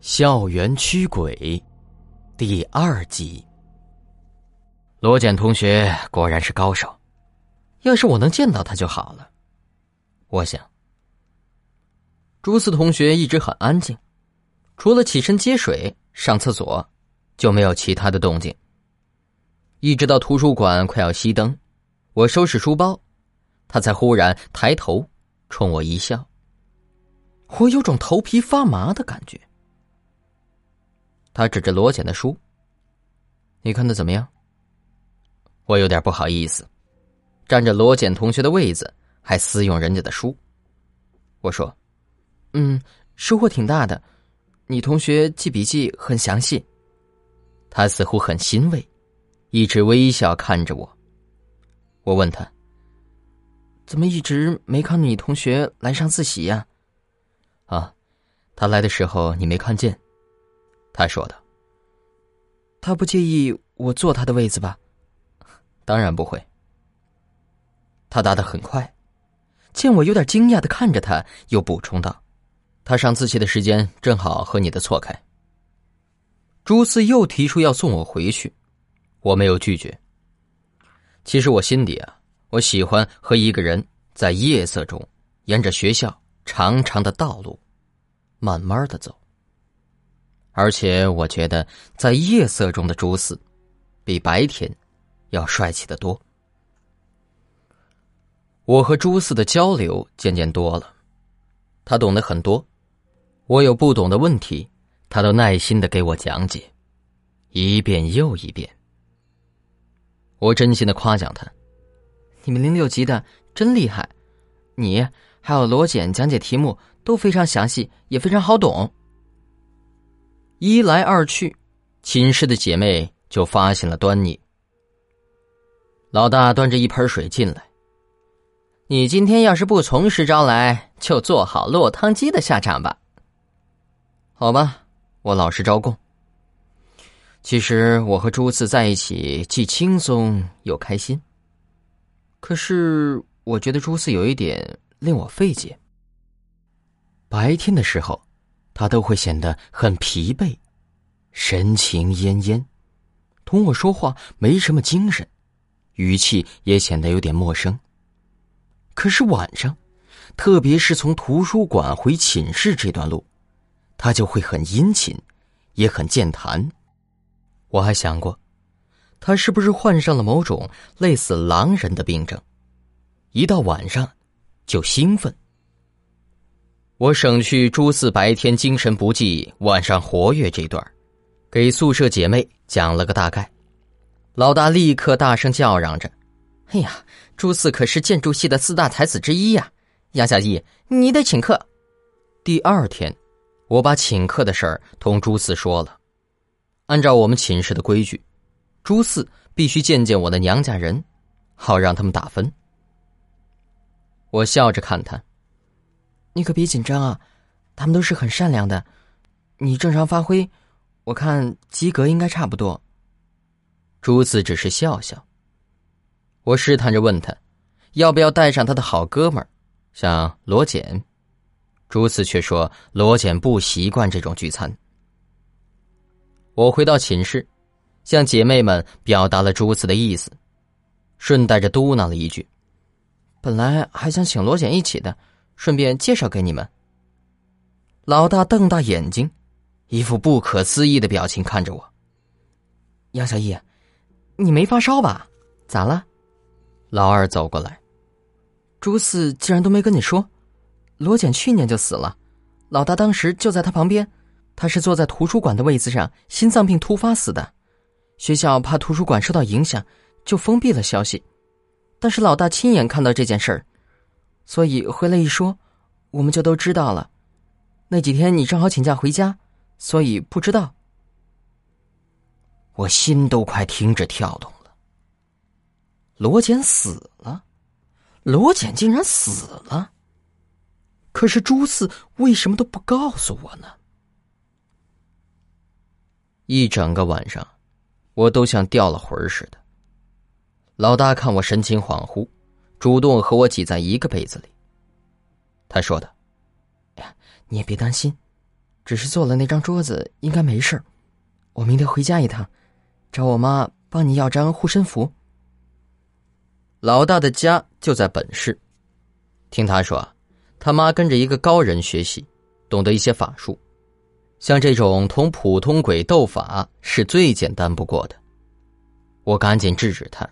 校园驱鬼第二集。罗简同学果然是高手，要是我能见到他就好了。我想，朱四同学一直很安静，除了起身接水、上厕所，就没有其他的动静。一直到图书馆快要熄灯，我收拾书包，他才忽然抬头冲我一笑。我有种头皮发麻的感觉。他指着罗简的书：“你看的怎么样？”我有点不好意思，占着罗简同学的位子，还私用人家的书。我说：“嗯，收获挺大的，你同学记笔记很详细。”他似乎很欣慰，一直微笑看着我。我问他：“怎么一直没看你同学来上自习呀？”啊，他来的时候你没看见。他说的。他不介意我坐他的位子吧？当然不会。他答的很快，见我有点惊讶的看着他，又补充道：“他上自习的时间正好和你的错开。”朱四又提出要送我回去，我没有拒绝。其实我心底啊，我喜欢和一个人在夜色中沿着学校长长的道路慢慢的走。而且我觉得，在夜色中的朱四，比白天要帅气的多。我和朱四的交流渐渐多了，他懂得很多，我有不懂的问题，他都耐心的给我讲解，一遍又一遍。我真心的夸奖他：“你们零六级的真厉害，你还有罗简讲解题目都非常详细，也非常好懂。”一来二去，寝室的姐妹就发现了端倪。老大端着一盆水进来。你今天要是不从实招来，就做好落汤鸡的下场吧。好吧，我老实招供。其实我和朱四在一起既轻松又开心。可是我觉得朱四有一点令我费解。白天的时候。他都会显得很疲惫，神情恹恹，同我说话没什么精神，语气也显得有点陌生。可是晚上，特别是从图书馆回寝室这段路，他就会很殷勤，也很健谈。我还想过，他是不是患上了某种类似狼人的病症，一到晚上就兴奋。我省去朱四白天精神不济，晚上活跃这段，给宿舍姐妹讲了个大概。老大立刻大声叫嚷着：“哎呀，朱四可是建筑系的四大才子之一呀！杨小艺，你得请客。”第二天，我把请客的事儿同朱四说了。按照我们寝室的规矩，朱四必须见见我的娘家人，好让他们打分。我笑着看他。你可别紧张啊，他们都是很善良的，你正常发挥，我看及格应该差不多。朱四只是笑笑。我试探着问他，要不要带上他的好哥们儿，像罗简。朱四却说罗简不习惯这种聚餐。我回到寝室，向姐妹们表达了朱四的意思，顺带着嘟囔了一句：“本来还想请罗简一起的。”顺便介绍给你们。老大瞪大眼睛，一副不可思议的表情看着我。杨小艺，你没发烧吧？咋了？老二走过来。朱四竟然都没跟你说，罗简去年就死了，老大当时就在他旁边，他是坐在图书馆的位子上，心脏病突发死的。学校怕图书馆受到影响，就封闭了消息。但是老大亲眼看到这件事儿。所以回来一说，我们就都知道了。那几天你正好请假回家，所以不知道。我心都快停止跳动了。罗简死了，罗简竟然死了。可是朱四为什么都不告诉我呢？一整个晚上，我都像掉了魂似的。老大看我神情恍惚。主动和我挤在一个被子里。他说的：“哎呀，你也别担心，只是做了那张桌子，应该没事我明天回家一趟，找我妈帮你要张护身符。老大的家就在本市，听他说，他妈跟着一个高人学习，懂得一些法术，像这种同普通鬼斗法是最简单不过的。我赶紧制止他：“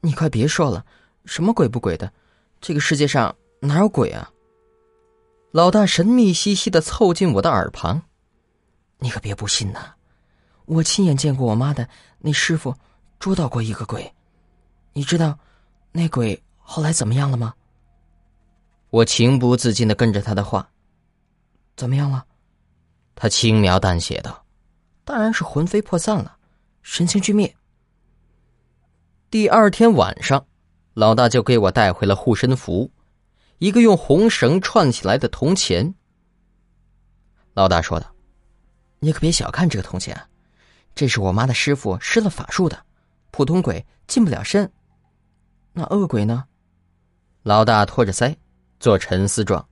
你快别说了，什么鬼不鬼的，这个世界上哪有鬼啊？”老大神秘兮兮的凑近我的耳旁：“你可别不信呐，我亲眼见过我妈的那师傅捉到过一个鬼，你知道那鬼后来怎么样了吗？”我情不自禁的跟着他的话：“怎么样了？”他轻描淡写道：“当然是魂飞魄散了，神情俱灭。”第二天晚上，老大就给我带回了护身符。一个用红绳串起来的铜钱。老大说道：“你可别小看这个铜钱，这是我妈的师傅施了法术的，普通鬼进不了身。那恶鬼呢？”老大托着腮，做沉思状。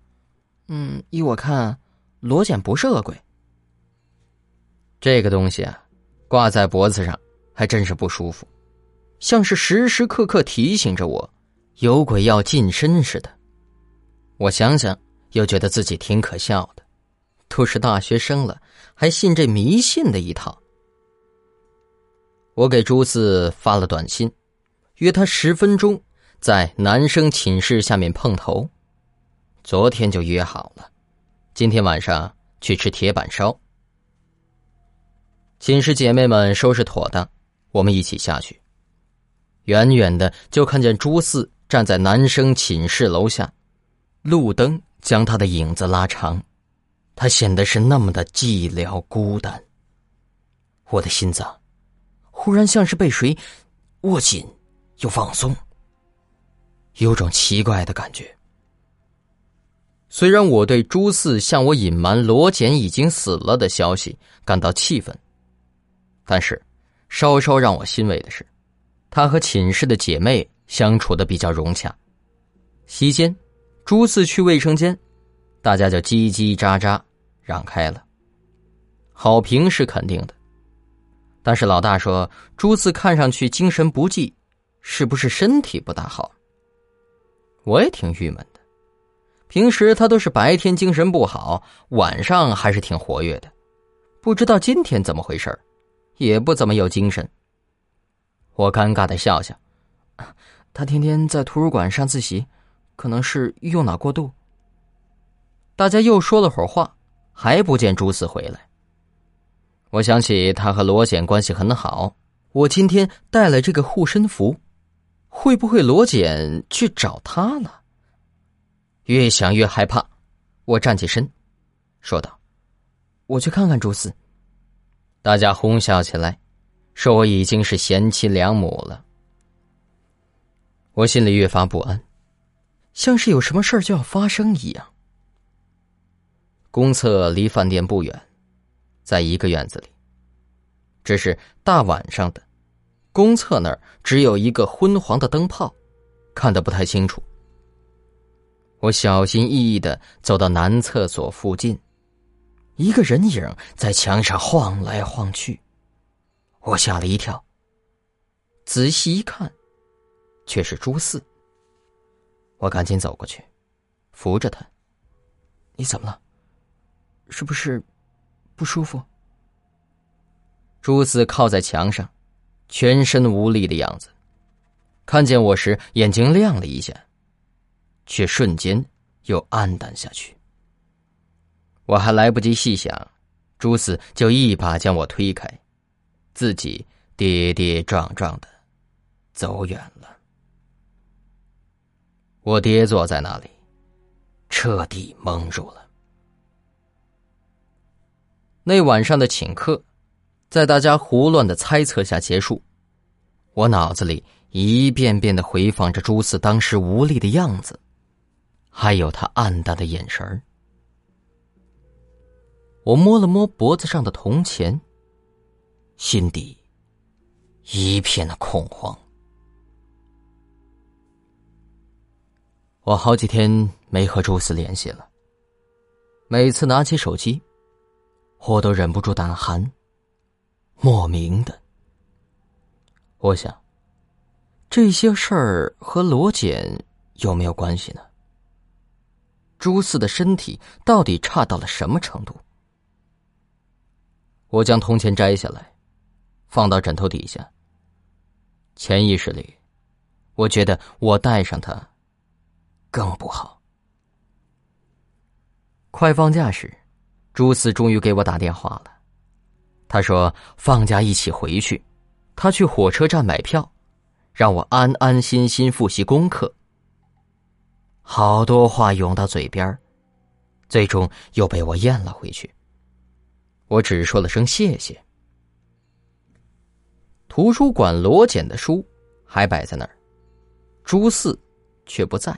嗯，依我看，罗简不是恶鬼。这个东西啊，挂在脖子上还真是不舒服，像是时时刻刻提醒着我，有鬼要近身似的。我想想，又觉得自己挺可笑的，都是大学生了，还信这迷信的一套。我给朱四发了短信，约他十分钟在男生寝室下面碰头。昨天就约好了，今天晚上去吃铁板烧。寝室姐妹们收拾妥当，我们一起下去。远远的就看见朱四站在男生寝室楼下。路灯将他的影子拉长，他显得是那么的寂寥孤单。我的心脏忽然像是被谁握紧又放松，有种奇怪的感觉。虽然我对朱四向我隐瞒罗简已经死了的消息感到气愤，但是稍稍让我欣慰的是，他和寝室的姐妹相处的比较融洽，席间。朱四去卫生间，大家就叽叽喳喳让开了。好评是肯定的，但是老大说朱四看上去精神不济，是不是身体不大好？我也挺郁闷的。平时他都是白天精神不好，晚上还是挺活跃的，不知道今天怎么回事也不怎么有精神。我尴尬的笑笑，他天天在图书馆上自习。可能是用脑过度。大家又说了会儿话，还不见朱四回来。我想起他和罗简关系很好，我今天带了这个护身符，会不会罗简去找他了？越想越害怕，我站起身，说道：“我去看看朱四。”大家哄笑起来，说我已经是贤妻良母了。我心里越发不安。像是有什么事儿就要发生一样。公厕离饭店不远，在一个院子里。只是大晚上的，公厕那儿只有一个昏黄的灯泡，看得不太清楚。我小心翼翼的走到男厕所附近，一个人影在墙上晃来晃去，我吓了一跳。仔细一看，却是朱四。我赶紧走过去，扶着他。你怎么了？是不是不舒服？朱四靠在墙上，全身无力的样子。看见我时，眼睛亮了一下，却瞬间又暗淡下去。我还来不及细想，朱四就一把将我推开，自己跌跌撞撞的走远了。我跌坐在那里，彻底蒙住了。那晚上的请客，在大家胡乱的猜测下结束。我脑子里一遍遍的回放着朱四当时无力的样子，还有他暗淡的眼神。我摸了摸脖子上的铜钱，心底一片的恐慌。我好几天没和朱四联系了。每次拿起手机，我都忍不住胆寒。莫名的，我想，这些事儿和罗简有没有关系呢？朱四的身体到底差到了什么程度？我将铜钱摘下来，放到枕头底下。潜意识里，我觉得我带上它更不好。快放假时，朱四终于给我打电话了。他说：“放假一起回去，他去火车站买票，让我安安心心复习功课。”好多话涌到嘴边最终又被我咽了回去。我只说了声谢谢。图书馆罗简的书还摆在那儿，朱四却不在。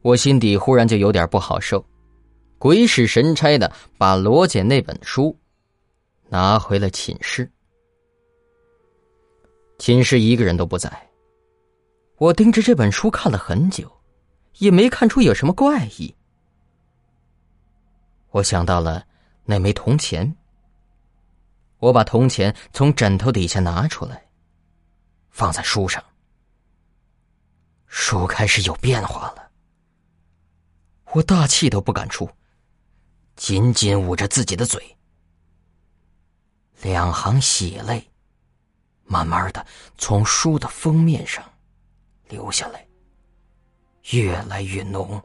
我心底忽然就有点不好受，鬼使神差的把罗简那本书拿回了寝室。寝室一个人都不在，我盯着这本书看了很久。也没看出有什么怪异。我想到了那枚铜钱，我把铜钱从枕头底下拿出来，放在书上。书开始有变化了，我大气都不敢出，紧紧捂着自己的嘴。两行血泪，慢慢的从书的封面上流下来。越来越浓。